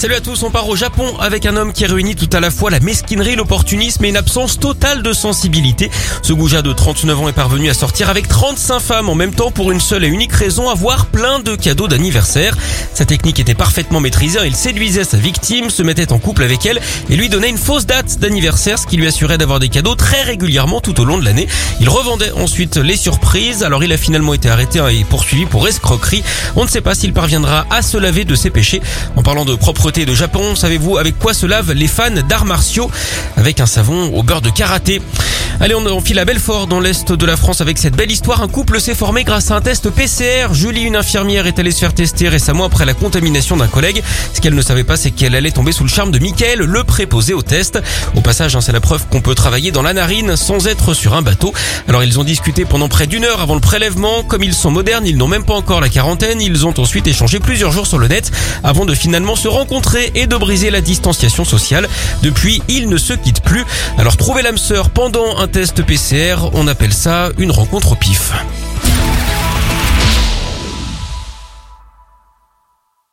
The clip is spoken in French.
Salut à tous, on part au Japon avec un homme qui réunit tout à la fois la mesquinerie, l'opportunisme et une absence totale de sensibilité. Ce goujat de 39 ans est parvenu à sortir avec 35 femmes en même temps pour une seule et unique raison, avoir plein de cadeaux d'anniversaire. Sa technique était parfaitement maîtrisée, il séduisait sa victime, se mettait en couple avec elle et lui donnait une fausse date d'anniversaire, ce qui lui assurait d'avoir des cadeaux très régulièrement tout au long de l'année. Il revendait ensuite les surprises, alors il a finalement été arrêté et poursuivi pour escroquerie. On ne sait pas s'il parviendra à se laver de ses péchés. En parlant de de Japon, savez-vous avec quoi se lavent les fans d'arts martiaux? Avec un savon au beurre de karaté. Allez, on enfile à Belfort, dans l'est de la France, avec cette belle histoire. Un couple s'est formé grâce à un test PCR. Julie, une infirmière, est allée se faire tester récemment après la contamination d'un collègue. Ce qu'elle ne savait pas, c'est qu'elle allait tomber sous le charme de Michael, le préposé au test. Au passage, hein, c'est la preuve qu'on peut travailler dans la narine sans être sur un bateau. Alors, ils ont discuté pendant près d'une heure avant le prélèvement. Comme ils sont modernes, ils n'ont même pas encore la quarantaine. Ils ont ensuite échangé plusieurs jours sur le net avant de finalement se rencontrer et de briser la distanciation sociale. Depuis, ils ne se quittent plus. Alors, trouver l'âme sœur pendant un test PCR, on appelle ça une rencontre au pif.